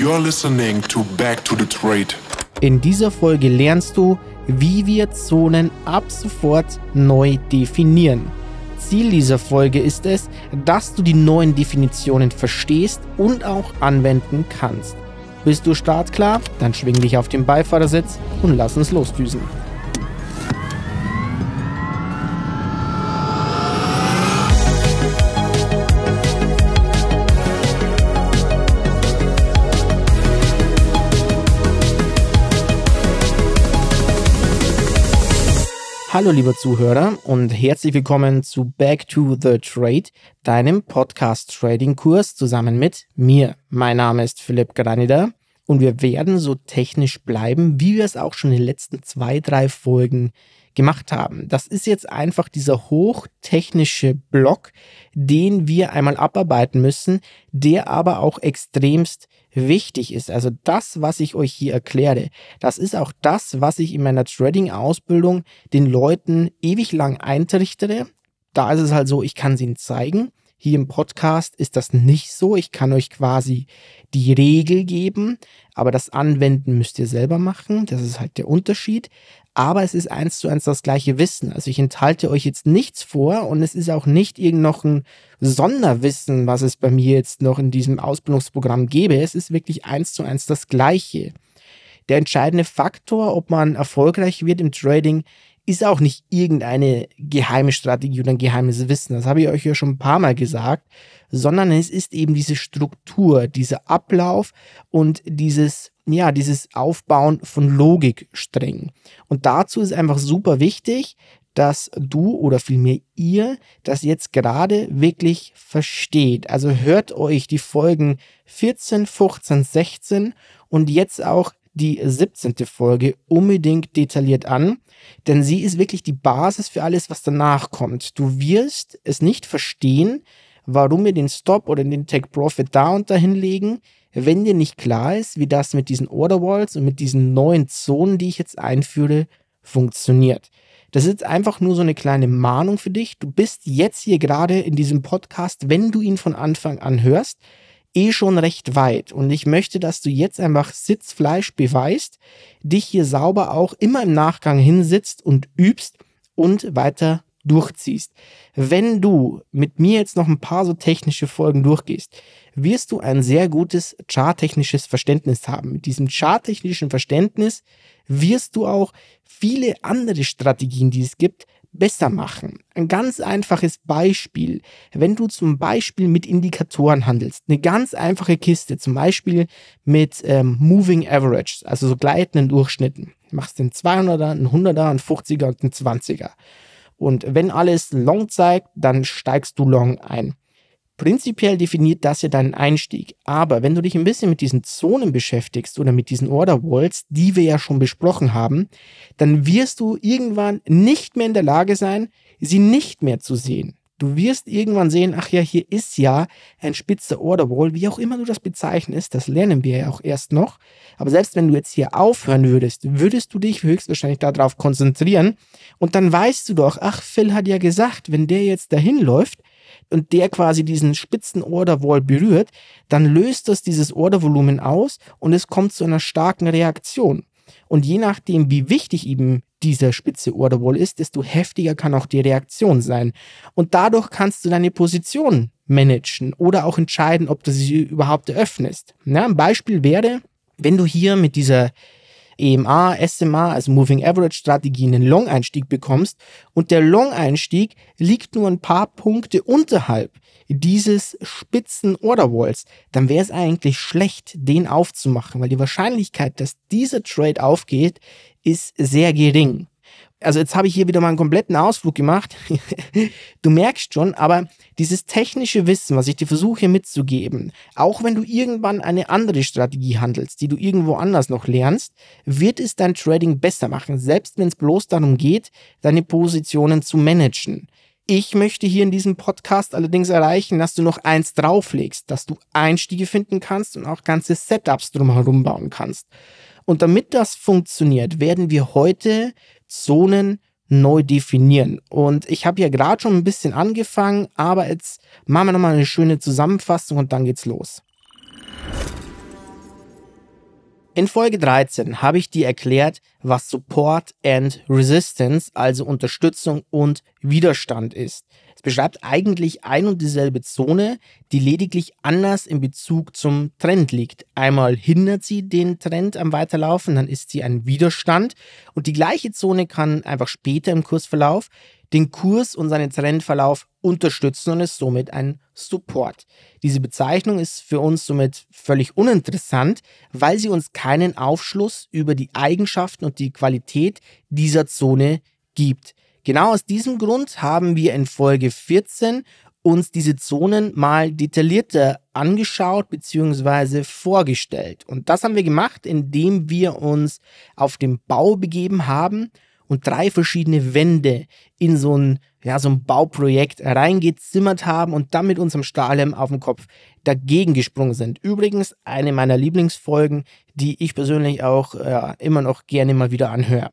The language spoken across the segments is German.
You're listening to Back to the Trade. In dieser Folge lernst du, wie wir Zonen ab sofort neu definieren. Ziel dieser Folge ist es, dass du die neuen Definitionen verstehst und auch anwenden kannst. Bist du startklar? Dann schwing dich auf den Beifahrersitz und lass uns losdüsen. Hallo lieber Zuhörer und herzlich willkommen zu Back to the Trade, deinem Podcast Trading Kurs zusammen mit mir. Mein Name ist Philipp Granida und wir werden so technisch bleiben, wie wir es auch schon in den letzten zwei, drei Folgen gemacht haben. Das ist jetzt einfach dieser hochtechnische Block, den wir einmal abarbeiten müssen, der aber auch extremst wichtig ist. Also das, was ich euch hier erkläre, das ist auch das, was ich in meiner Trading-Ausbildung den Leuten ewig lang eintrichtere. Da ist es halt so, ich kann es ihnen zeigen. Hier im Podcast ist das nicht so. Ich kann euch quasi die Regel geben, aber das Anwenden müsst ihr selber machen. Das ist halt der Unterschied aber es ist eins zu eins das gleiche Wissen. Also ich enthalte euch jetzt nichts vor und es ist auch nicht irgend noch ein Sonderwissen, was es bei mir jetzt noch in diesem Ausbildungsprogramm gäbe. Es ist wirklich eins zu eins das gleiche. Der entscheidende Faktor, ob man erfolgreich wird im Trading, ist auch nicht irgendeine geheime Strategie oder ein geheimes Wissen. Das habe ich euch ja schon ein paar Mal gesagt, sondern es ist eben diese Struktur, dieser Ablauf und dieses ja, dieses Aufbauen von Logiksträngen. Und dazu ist einfach super wichtig, dass du oder vielmehr ihr das jetzt gerade wirklich versteht. Also hört euch die Folgen 14, 15, 16 und jetzt auch die 17. Folge unbedingt detailliert an, denn sie ist wirklich die Basis für alles, was danach kommt. Du wirst es nicht verstehen, warum wir den Stop oder den Take Profit da und dahin legen, wenn dir nicht klar ist, wie das mit diesen Order Walls und mit diesen neuen Zonen, die ich jetzt einführe, funktioniert. Das ist einfach nur so eine kleine Mahnung für dich. Du bist jetzt hier gerade in diesem Podcast, wenn du ihn von Anfang an hörst, eh schon recht weit. Und ich möchte, dass du jetzt einfach Sitzfleisch beweist, dich hier sauber auch immer im Nachgang hinsitzt und übst und weiter durchziehst. Wenn du mit mir jetzt noch ein paar so technische Folgen durchgehst, wirst du ein sehr gutes charttechnisches Verständnis haben. Mit diesem charttechnischen Verständnis wirst du auch viele andere Strategien, die es gibt, besser machen. Ein ganz einfaches Beispiel. Wenn du zum Beispiel mit Indikatoren handelst, eine ganz einfache Kiste, zum Beispiel mit ähm, Moving Average, also so gleitenden Durchschnitten. Du machst den 200er, einen 100er, einen 50er und einen 20er. Und wenn alles Long zeigt, dann steigst du Long ein. Prinzipiell definiert das ja deinen Einstieg. Aber wenn du dich ein bisschen mit diesen Zonen beschäftigst oder mit diesen Order Walls, die wir ja schon besprochen haben, dann wirst du irgendwann nicht mehr in der Lage sein, sie nicht mehr zu sehen. Du wirst irgendwann sehen, ach ja, hier ist ja ein spitzer Order Wall, wie auch immer du das bezeichnest, das lernen wir ja auch erst noch. Aber selbst wenn du jetzt hier aufhören würdest, würdest du dich höchstwahrscheinlich darauf konzentrieren und dann weißt du doch, ach, Phil hat ja gesagt, wenn der jetzt dahin läuft, und der quasi diesen spitzen Orderwall berührt, dann löst das dieses Ordervolumen aus und es kommt zu einer starken Reaktion. Und je nachdem, wie wichtig eben dieser spitze Orderwall ist, desto heftiger kann auch die Reaktion sein. Und dadurch kannst du deine Position managen oder auch entscheiden, ob du sie überhaupt eröffnest. Ja, ein Beispiel wäre, wenn du hier mit dieser EMA, SMA, also Moving Average Strategie, einen Long-Einstieg bekommst. Und der Long-Einstieg liegt nur ein paar Punkte unterhalb dieses spitzen Order Walls, dann wäre es eigentlich schlecht, den aufzumachen, weil die Wahrscheinlichkeit, dass dieser Trade aufgeht, ist sehr gering also jetzt habe ich hier wieder mal einen kompletten Ausflug gemacht. du merkst schon, aber dieses technische Wissen, was ich dir versuche mitzugeben, auch wenn du irgendwann eine andere Strategie handelst, die du irgendwo anders noch lernst, wird es dein Trading besser machen, selbst wenn es bloß darum geht, deine Positionen zu managen. Ich möchte hier in diesem Podcast allerdings erreichen, dass du noch eins drauflegst, dass du Einstiege finden kannst und auch ganze Setups drumherum bauen kannst. Und damit das funktioniert, werden wir heute Zonen neu definieren. Und ich habe ja gerade schon ein bisschen angefangen, aber jetzt machen wir nochmal eine schöne Zusammenfassung und dann geht's los. In Folge 13 habe ich dir erklärt, was Support and Resistance, also Unterstützung und Widerstand ist. Es beschreibt eigentlich ein und dieselbe Zone, die lediglich anders in Bezug zum Trend liegt. Einmal hindert sie den Trend am Weiterlaufen, dann ist sie ein Widerstand und die gleiche Zone kann einfach später im Kursverlauf den Kurs und seinen Trendverlauf unterstützen und ist somit ein Support. Diese Bezeichnung ist für uns somit völlig uninteressant, weil sie uns keinen Aufschluss über die Eigenschaften und die Qualität dieser Zone gibt. Genau aus diesem Grund haben wir in Folge 14 uns diese Zonen mal detaillierter angeschaut bzw. vorgestellt. Und das haben wir gemacht, indem wir uns auf den Bau begeben haben und drei verschiedene Wände in so ein, ja, so ein Bauprojekt reingezimmert haben und dann mit unserem Stahlhelm auf dem Kopf dagegen gesprungen sind. Übrigens eine meiner Lieblingsfolgen, die ich persönlich auch äh, immer noch gerne mal wieder anhöre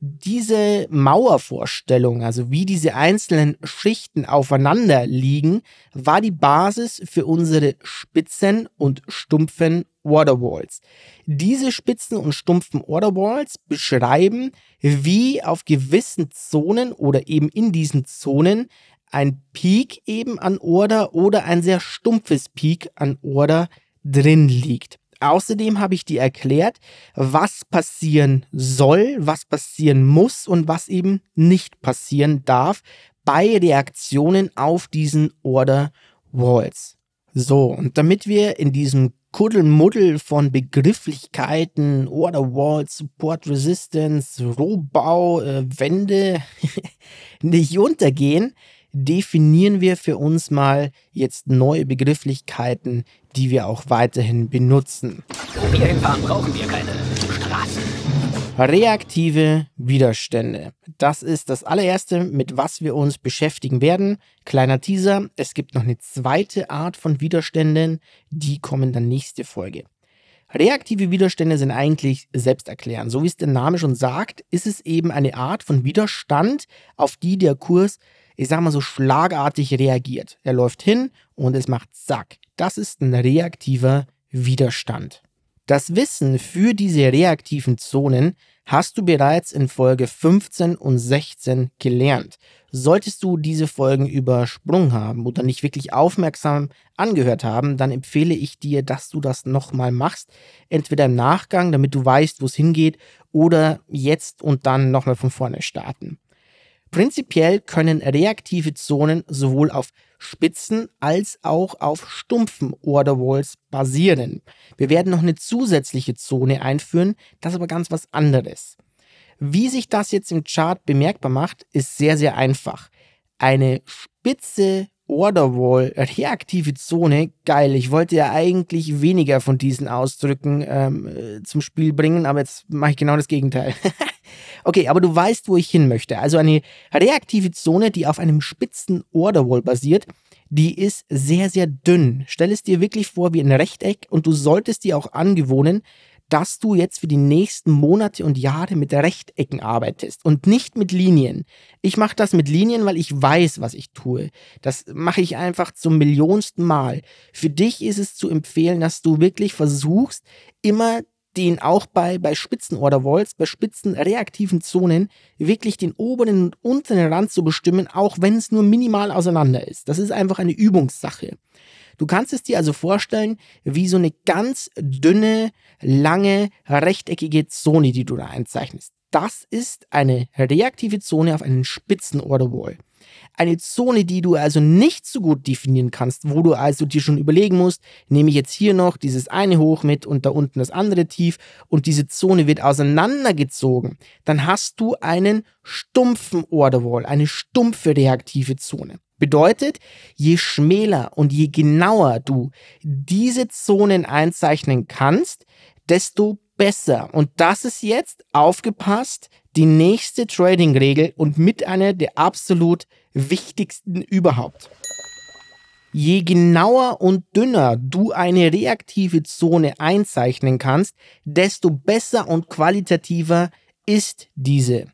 diese Mauervorstellung, also wie diese einzelnen Schichten aufeinander liegen, war die Basis für unsere spitzen und stumpfen Waterwalls. Diese spitzen und stumpfen Waterwalls beschreiben, wie auf gewissen Zonen oder eben in diesen Zonen ein Peak eben an Order oder ein sehr stumpfes Peak an Order drin liegt. Außerdem habe ich dir erklärt, was passieren soll, was passieren muss und was eben nicht passieren darf bei Reaktionen auf diesen Order Walls. So, und damit wir in diesem Kuddelmuddel von Begrifflichkeiten, Order Walls, Support Resistance, Rohbau, äh, Wände nicht untergehen, definieren wir für uns mal jetzt neue Begrifflichkeiten, die wir auch weiterhin benutzen. Wo wir hinfahren, brauchen wir keine Straßen. Reaktive Widerstände. Das ist das allererste, mit was wir uns beschäftigen werden. Kleiner Teaser, es gibt noch eine zweite Art von Widerständen, die kommen dann nächste Folge. Reaktive Widerstände sind eigentlich selbsterklärend. So wie es der Name schon sagt, ist es eben eine Art von Widerstand, auf die der Kurs ich sag mal so, schlagartig reagiert. Er läuft hin und es macht zack. Das ist ein reaktiver Widerstand. Das Wissen für diese reaktiven Zonen hast du bereits in Folge 15 und 16 gelernt. Solltest du diese Folgen übersprungen haben oder nicht wirklich aufmerksam angehört haben, dann empfehle ich dir, dass du das nochmal machst. Entweder im Nachgang, damit du weißt, wo es hingeht, oder jetzt und dann nochmal von vorne starten. Prinzipiell können reaktive Zonen sowohl auf spitzen als auch auf stumpfen Orderwalls basieren. Wir werden noch eine zusätzliche Zone einführen, das ist aber ganz was anderes. Wie sich das jetzt im Chart bemerkbar macht, ist sehr, sehr einfach. Eine spitze Orderwall, reaktive Zone, geil. Ich wollte ja eigentlich weniger von diesen Ausdrücken ähm, äh, zum Spiel bringen, aber jetzt mache ich genau das Gegenteil. okay, aber du weißt, wo ich hin möchte. Also eine reaktive Zone, die auf einem spitzen Orderwall basiert, die ist sehr, sehr dünn. Stell es dir wirklich vor wie ein Rechteck und du solltest dir auch angewohnen, dass du jetzt für die nächsten Monate und Jahre mit Rechtecken arbeitest und nicht mit Linien. Ich mache das mit Linien, weil ich weiß, was ich tue. Das mache ich einfach zum millionsten Mal. Für dich ist es zu empfehlen, dass du wirklich versuchst, immer den auch bei, bei spitzen Orderwalls, bei spitzen reaktiven Zonen, wirklich den oberen und unteren Rand zu bestimmen, auch wenn es nur minimal auseinander ist. Das ist einfach eine Übungssache. Du kannst es dir also vorstellen, wie so eine ganz dünne, lange, rechteckige Zone, die du da einzeichnest. Das ist eine reaktive Zone auf einen spitzen Orderwall. Eine Zone, die du also nicht so gut definieren kannst, wo du also dir schon überlegen musst, nehme ich jetzt hier noch dieses eine hoch mit und da unten das andere tief und diese Zone wird auseinandergezogen, dann hast du einen stumpfen Orderwall, eine stumpfe reaktive Zone. Bedeutet, je schmäler und je genauer du diese Zonen einzeichnen kannst, desto besser. Und das ist jetzt aufgepasst die nächste Trading-Regel und mit einer der absolut wichtigsten überhaupt. Je genauer und dünner du eine reaktive Zone einzeichnen kannst, desto besser und qualitativer ist diese.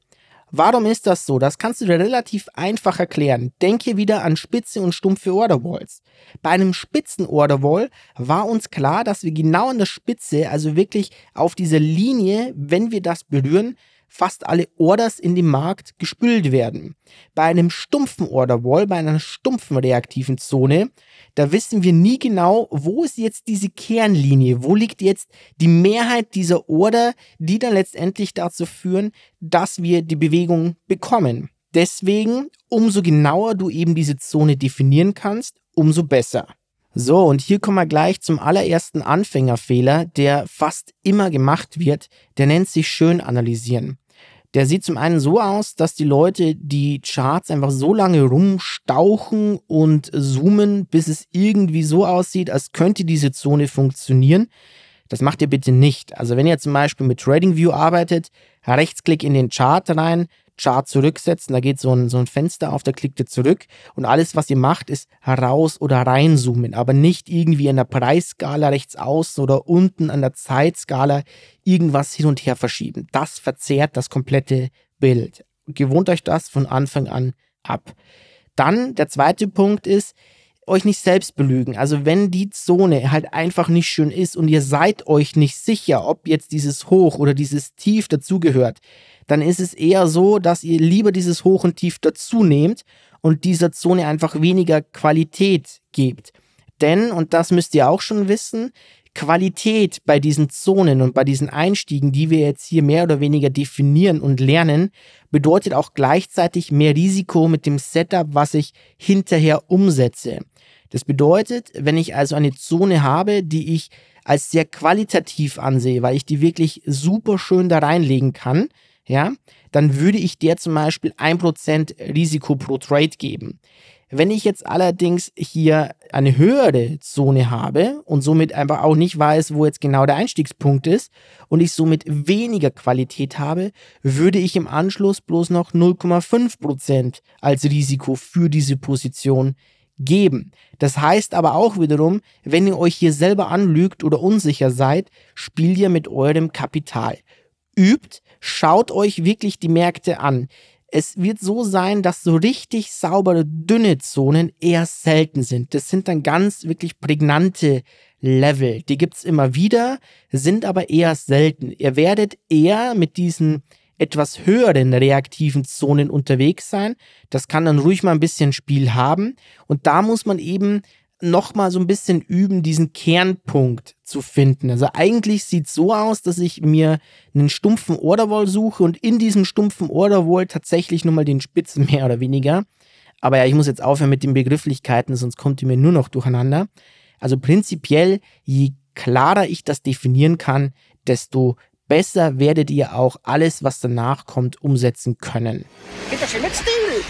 Warum ist das so? Das kannst du dir relativ einfach erklären. Denke wieder an spitze und stumpfe Orderwalls. Bei einem spitzen Orderwall war uns klar, dass wir genau an der Spitze, also wirklich auf dieser Linie, wenn wir das berühren, fast alle Orders in dem Markt gespült werden. Bei einem stumpfen Orderwall, bei einer stumpfen reaktiven Zone, da wissen wir nie genau, wo ist jetzt diese Kernlinie, wo liegt jetzt die Mehrheit dieser Order, die dann letztendlich dazu führen, dass wir die Bewegung bekommen. Deswegen, umso genauer du eben diese Zone definieren kannst, umso besser. So, und hier kommen wir gleich zum allerersten Anfängerfehler, der fast immer gemacht wird. Der nennt sich schön analysieren. Der sieht zum einen so aus, dass die Leute die Charts einfach so lange rumstauchen und zoomen, bis es irgendwie so aussieht, als könnte diese Zone funktionieren. Das macht ihr bitte nicht. Also wenn ihr zum Beispiel mit TradingView arbeitet, Rechtsklick in den Chart rein, Chart zurücksetzen, da geht so ein, so ein Fenster auf, da klickt ihr zurück und alles, was ihr macht, ist heraus oder reinzoomen, aber nicht irgendwie an der Preisskala rechts außen oder unten an der Zeitskala irgendwas hin und her verschieben. Das verzerrt das komplette Bild. Gewohnt euch das von Anfang an ab. Dann der zweite Punkt ist, euch nicht selbst belügen. Also wenn die Zone halt einfach nicht schön ist und ihr seid euch nicht sicher, ob jetzt dieses Hoch oder dieses Tief dazugehört, dann ist es eher so, dass ihr lieber dieses Hoch und Tief dazu nehmt und dieser Zone einfach weniger Qualität gebt. Denn, und das müsst ihr auch schon wissen, Qualität bei diesen Zonen und bei diesen Einstiegen, die wir jetzt hier mehr oder weniger definieren und lernen, bedeutet auch gleichzeitig mehr Risiko mit dem Setup, was ich hinterher umsetze. Das bedeutet, wenn ich also eine Zone habe, die ich als sehr qualitativ ansehe, weil ich die wirklich super schön da reinlegen kann, ja, dann würde ich der zum Beispiel 1% Risiko pro Trade geben. Wenn ich jetzt allerdings hier eine höhere Zone habe und somit einfach auch nicht weiß, wo jetzt genau der Einstiegspunkt ist und ich somit weniger Qualität habe, würde ich im Anschluss bloß noch 0,5% als Risiko für diese Position geben. Das heißt aber auch wiederum, wenn ihr euch hier selber anlügt oder unsicher seid, spielt ihr mit eurem Kapital übt, schaut euch wirklich die Märkte an. Es wird so sein, dass so richtig saubere, dünne Zonen eher selten sind. Das sind dann ganz wirklich prägnante Level. Die gibt es immer wieder, sind aber eher selten. Ihr werdet eher mit diesen etwas höheren reaktiven Zonen unterwegs sein. Das kann dann ruhig mal ein bisschen Spiel haben. Und da muss man eben nochmal so ein bisschen üben, diesen Kernpunkt zu finden. Also eigentlich sieht es so aus, dass ich mir einen stumpfen Orderwall suche und in diesem stumpfen Orderwall tatsächlich nochmal den Spitzen mehr oder weniger. Aber ja, ich muss jetzt aufhören mit den Begrifflichkeiten, sonst kommt ihr mir nur noch durcheinander. Also prinzipiell, je klarer ich das definieren kann, desto besser werdet ihr auch alles, was danach kommt, umsetzen können. Bitte schön mit Stil!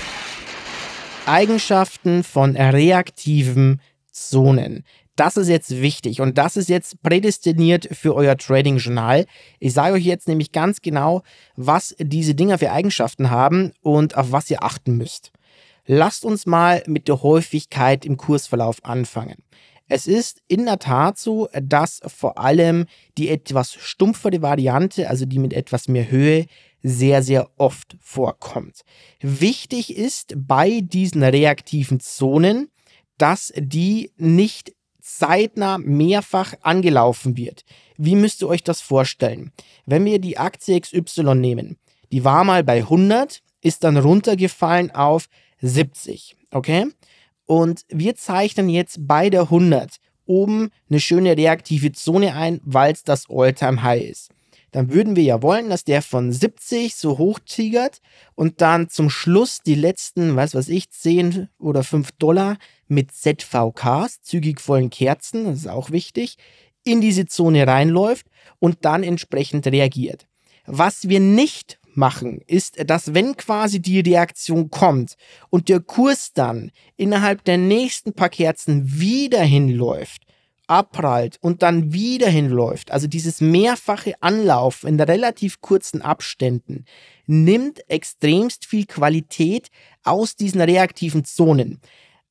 Eigenschaften von reaktivem Zonen. Das ist jetzt wichtig und das ist jetzt prädestiniert für euer Trading-Journal. Ich sage euch jetzt nämlich ganz genau, was diese Dinger für Eigenschaften haben und auf was ihr achten müsst. Lasst uns mal mit der Häufigkeit im Kursverlauf anfangen. Es ist in der Tat so, dass vor allem die etwas stumpfere Variante, also die mit etwas mehr Höhe, sehr, sehr oft vorkommt. Wichtig ist bei diesen reaktiven Zonen, dass die nicht zeitnah mehrfach angelaufen wird. Wie müsst ihr euch das vorstellen? Wenn wir die Aktie XY nehmen, die war mal bei 100, ist dann runtergefallen auf 70, okay? Und wir zeichnen jetzt bei der 100 oben eine schöne reaktive Zone ein, weil es das Alltime High ist dann würden wir ja wollen, dass der von 70 so hoch tigert und dann zum Schluss die letzten, was weiß ich, 10 oder 5 Dollar mit ZVKs, zügig vollen Kerzen, das ist auch wichtig, in diese Zone reinläuft und dann entsprechend reagiert. Was wir nicht machen, ist, dass wenn quasi die Reaktion kommt und der Kurs dann innerhalb der nächsten paar Kerzen wieder hinläuft, abprallt und dann wieder hinläuft, also dieses mehrfache Anlauf in relativ kurzen Abständen, nimmt extremst viel Qualität aus diesen reaktiven Zonen.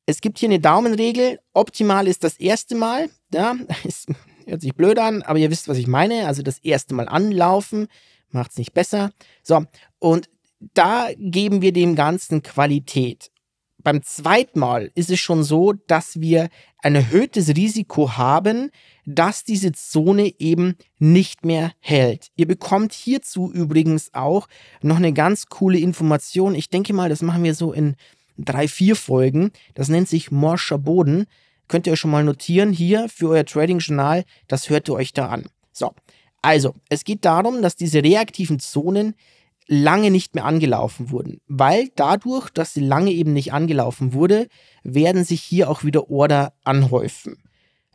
Es gibt hier eine Daumenregel. Optimal ist das erste Mal. Ja, es hört sich blöd an, aber ihr wisst, was ich meine. Also das erste Mal anlaufen macht es nicht besser. So, und da geben wir dem Ganzen Qualität. Beim zweiten Mal ist es schon so, dass wir ein erhöhtes Risiko haben, dass diese Zone eben nicht mehr hält. Ihr bekommt hierzu übrigens auch noch eine ganz coole Information. Ich denke mal, das machen wir so in drei, vier Folgen. Das nennt sich morscher Boden. Könnt ihr euch schon mal notieren hier für euer Trading-Journal. Das hört ihr euch da an. So. Also, es geht darum, dass diese reaktiven Zonen lange nicht mehr angelaufen wurden. Weil dadurch, dass sie lange eben nicht angelaufen wurde, werden sich hier auch wieder Order anhäufen.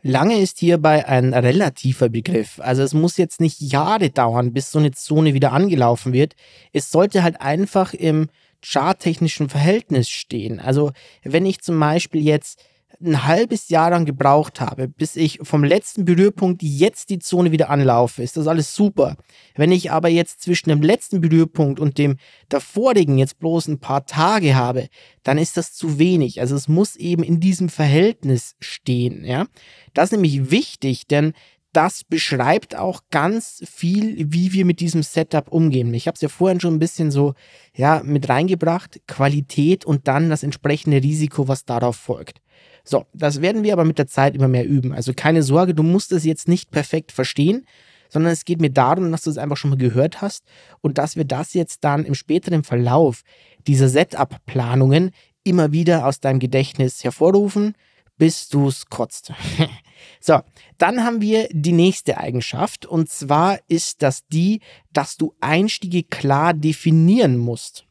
Lange ist hierbei ein relativer Begriff. Also es muss jetzt nicht Jahre dauern, bis so eine Zone wieder angelaufen wird. Es sollte halt einfach im charttechnischen Verhältnis stehen. Also wenn ich zum Beispiel jetzt ein halbes Jahr lang gebraucht habe, bis ich vom letzten Berührpunkt jetzt die Zone wieder anlaufe, ist das alles super. Wenn ich aber jetzt zwischen dem letzten Berührpunkt und dem davorigen jetzt bloß ein paar Tage habe, dann ist das zu wenig. Also es muss eben in diesem Verhältnis stehen, ja. Das ist nämlich wichtig, denn das beschreibt auch ganz viel, wie wir mit diesem Setup umgehen. Ich habe es ja vorhin schon ein bisschen so ja, mit reingebracht, Qualität und dann das entsprechende Risiko, was darauf folgt. So, das werden wir aber mit der Zeit immer mehr üben. Also keine Sorge, du musst es jetzt nicht perfekt verstehen, sondern es geht mir darum, dass du es einfach schon mal gehört hast und dass wir das jetzt dann im späteren Verlauf dieser Setup-Planungen immer wieder aus deinem Gedächtnis hervorrufen, bis du es kotzt. so, dann haben wir die nächste Eigenschaft und zwar ist das die, dass du Einstiege klar definieren musst.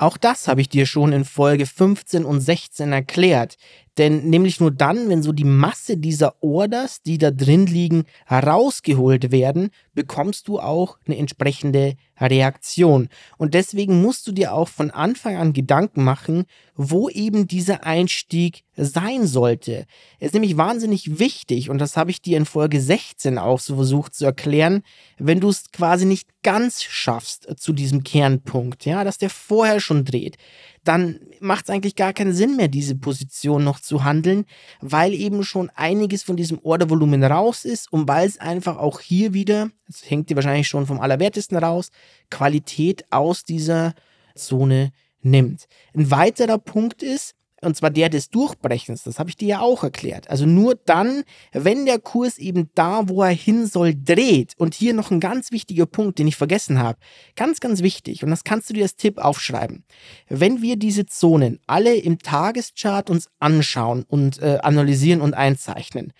Auch das habe ich dir schon in Folge 15 und 16 erklärt. Denn nämlich nur dann, wenn so die Masse dieser Orders, die da drin liegen, herausgeholt werden, bekommst du auch eine entsprechende Reaktion. Und deswegen musst du dir auch von Anfang an Gedanken machen, wo eben dieser Einstieg sein sollte. Es ist nämlich wahnsinnig wichtig, und das habe ich dir in Folge 16 auch so versucht zu erklären, wenn du es quasi nicht ganz schaffst zu diesem Kernpunkt, ja, dass der vorher schon dreht, dann macht es eigentlich gar keinen Sinn mehr, diese Position noch zu handeln, weil eben schon einiges von diesem Ordervolumen raus ist und weil es einfach auch hier wieder, das hängt dir wahrscheinlich schon vom Allerwertesten raus, Qualität aus dieser Zone nimmt. Ein weiterer Punkt ist, und zwar der des Durchbrechens, das habe ich dir ja auch erklärt. Also nur dann, wenn der Kurs eben da, wo er hin soll, dreht. Und hier noch ein ganz wichtiger Punkt, den ich vergessen habe. Ganz, ganz wichtig. Und das kannst du dir als Tipp aufschreiben. Wenn wir diese Zonen alle im Tageschart uns anschauen und äh, analysieren und einzeichnen,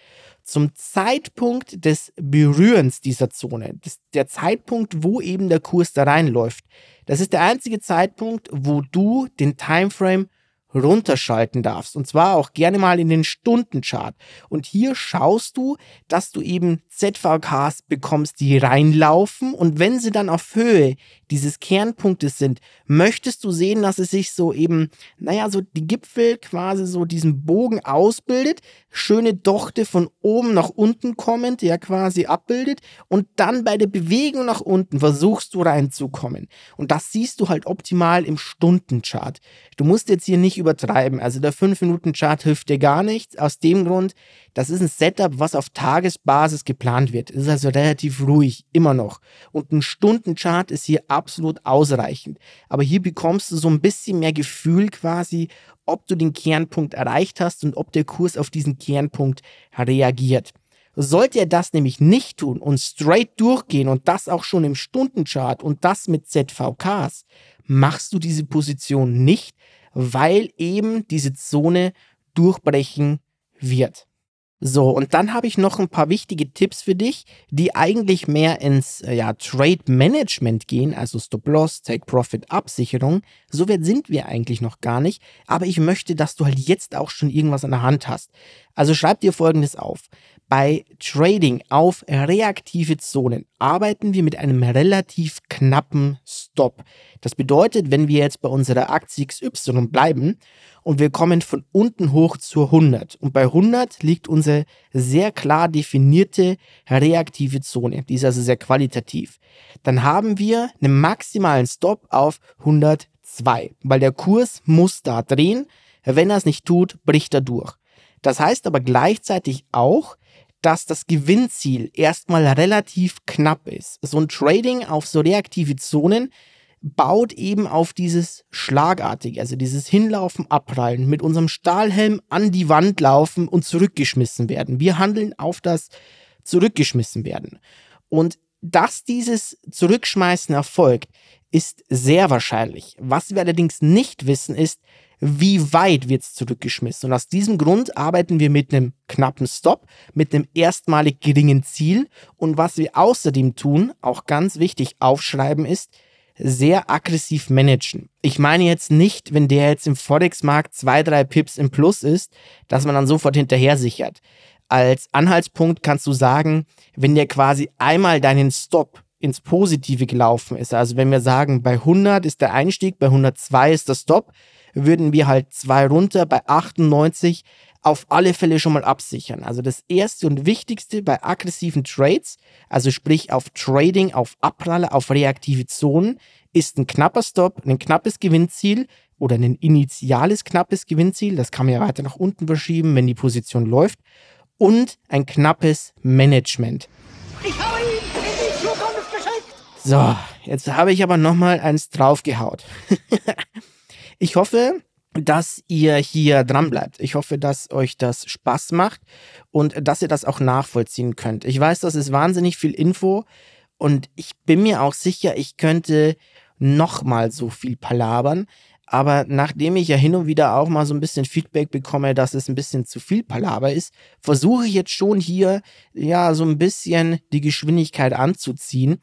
zum Zeitpunkt des Berührens dieser Zone, das, der Zeitpunkt, wo eben der Kurs da reinläuft, das ist der einzige Zeitpunkt, wo du den Timeframe runterschalten darfst. Und zwar auch gerne mal in den Stundenchart. Und hier schaust du, dass du eben ZVKs bekommst, die reinlaufen. Und wenn sie dann auf Höhe dieses Kernpunktes sind, möchtest du sehen, dass es sich so eben, naja, so die Gipfel quasi so diesen Bogen ausbildet, schöne Dochte von oben nach unten kommend, ja quasi abbildet und dann bei der Bewegung nach unten versuchst du reinzukommen. Und das siehst du halt optimal im Stundenchart. Du musst jetzt hier nicht übertreiben. Also der 5-Minuten-Chart hilft dir gar nichts. Aus dem Grund, das ist ein Setup, was auf Tagesbasis geplant wird. Es ist also relativ ruhig, immer noch. Und ein Stundenchart ist hier absolut ausreichend. Aber hier bekommst du so ein bisschen mehr Gefühl quasi, ob du den Kernpunkt erreicht hast und ob der Kurs auf diesen Kernpunkt reagiert. Sollte er das nämlich nicht tun und straight durchgehen und das auch schon im Stundenchart und das mit ZVKs, machst du diese Position nicht, weil eben diese Zone durchbrechen wird. So, und dann habe ich noch ein paar wichtige Tipps für dich, die eigentlich mehr ins äh, ja, Trade Management gehen, also Stop Loss, Take Profit, Absicherung. So weit sind wir eigentlich noch gar nicht, aber ich möchte, dass du halt jetzt auch schon irgendwas an der Hand hast. Also schreib dir folgendes auf. Bei Trading auf reaktive Zonen arbeiten wir mit einem relativ knappen Stop. Das bedeutet, wenn wir jetzt bei unserer Aktie XY bleiben und wir kommen von unten hoch zur 100 und bei 100 liegt unsere sehr klar definierte reaktive Zone, die ist also sehr qualitativ, dann haben wir einen maximalen Stop auf 102, weil der Kurs muss da drehen, wenn er es nicht tut, bricht er durch. Das heißt aber gleichzeitig auch, dass das Gewinnziel erstmal relativ knapp ist. So ein Trading auf so reaktive Zonen baut eben auf dieses Schlagartige, also dieses Hinlaufen, Abprallen, mit unserem Stahlhelm an die Wand laufen und zurückgeschmissen werden. Wir handeln auf das zurückgeschmissen werden. Und dass dieses Zurückschmeißen erfolgt, ist sehr wahrscheinlich. Was wir allerdings nicht wissen, ist, wie weit wird es zurückgeschmissen. Und aus diesem Grund arbeiten wir mit einem knappen Stop, mit einem erstmalig geringen Ziel. Und was wir außerdem tun, auch ganz wichtig aufschreiben, ist, sehr aggressiv managen. Ich meine jetzt nicht, wenn der jetzt im Forex-Markt zwei, drei Pips im Plus ist, dass man dann sofort hinterher sichert. Als Anhaltspunkt kannst du sagen, wenn der quasi einmal deinen Stop ins Positive gelaufen ist, also wenn wir sagen, bei 100 ist der Einstieg, bei 102 ist der Stop, würden wir halt zwei runter, bei 98 auf alle Fälle schon mal absichern. Also das erste und wichtigste bei aggressiven Trades, also sprich auf Trading, auf Abpralle, auf reaktive Zonen, ist ein knapper Stop, ein knappes Gewinnziel oder ein initiales knappes Gewinnziel. Das kann man ja weiter nach unten verschieben, wenn die Position läuft. Und ein knappes Management. Ich habe ihn in die Zukunft geschickt. So, jetzt habe ich aber nochmal eins draufgehaut. Ich hoffe, dass ihr hier dran bleibt. Ich hoffe, dass euch das Spaß macht und dass ihr das auch nachvollziehen könnt. Ich weiß, das ist wahnsinnig viel Info und ich bin mir auch sicher, ich könnte nochmal so viel palabern. Aber nachdem ich ja hin und wieder auch mal so ein bisschen Feedback bekomme, dass es ein bisschen zu viel Palaber ist, versuche ich jetzt schon hier ja so ein bisschen die Geschwindigkeit anzuziehen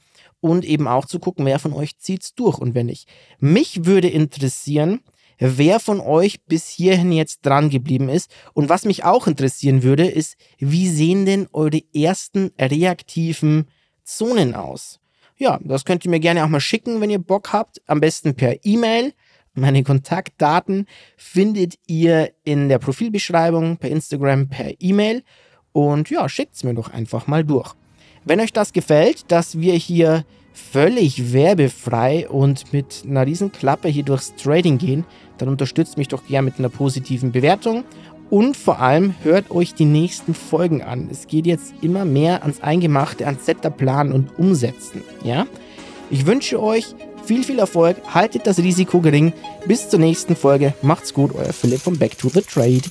und eben auch zu gucken, wer von euch zieht's durch und wenn nicht. Mich würde interessieren, wer von euch bis hierhin jetzt dran geblieben ist. Und was mich auch interessieren würde, ist, wie sehen denn eure ersten reaktiven Zonen aus? Ja, das könnt ihr mir gerne auch mal schicken, wenn ihr Bock habt. Am besten per E-Mail. Meine Kontaktdaten findet ihr in der Profilbeschreibung per Instagram, per E-Mail. Und ja, schickt's mir doch einfach mal durch. Wenn euch das gefällt, dass wir hier völlig werbefrei und mit einer riesen Klappe hier durchs Trading gehen, dann unterstützt mich doch gerne mit einer positiven Bewertung und vor allem hört euch die nächsten Folgen an. Es geht jetzt immer mehr ans Eingemachte, ans Setterplan und Umsetzen. Ja? Ich wünsche euch viel, viel Erfolg, haltet das Risiko gering. Bis zur nächsten Folge. Macht's gut, euer Philipp von Back to the Trade.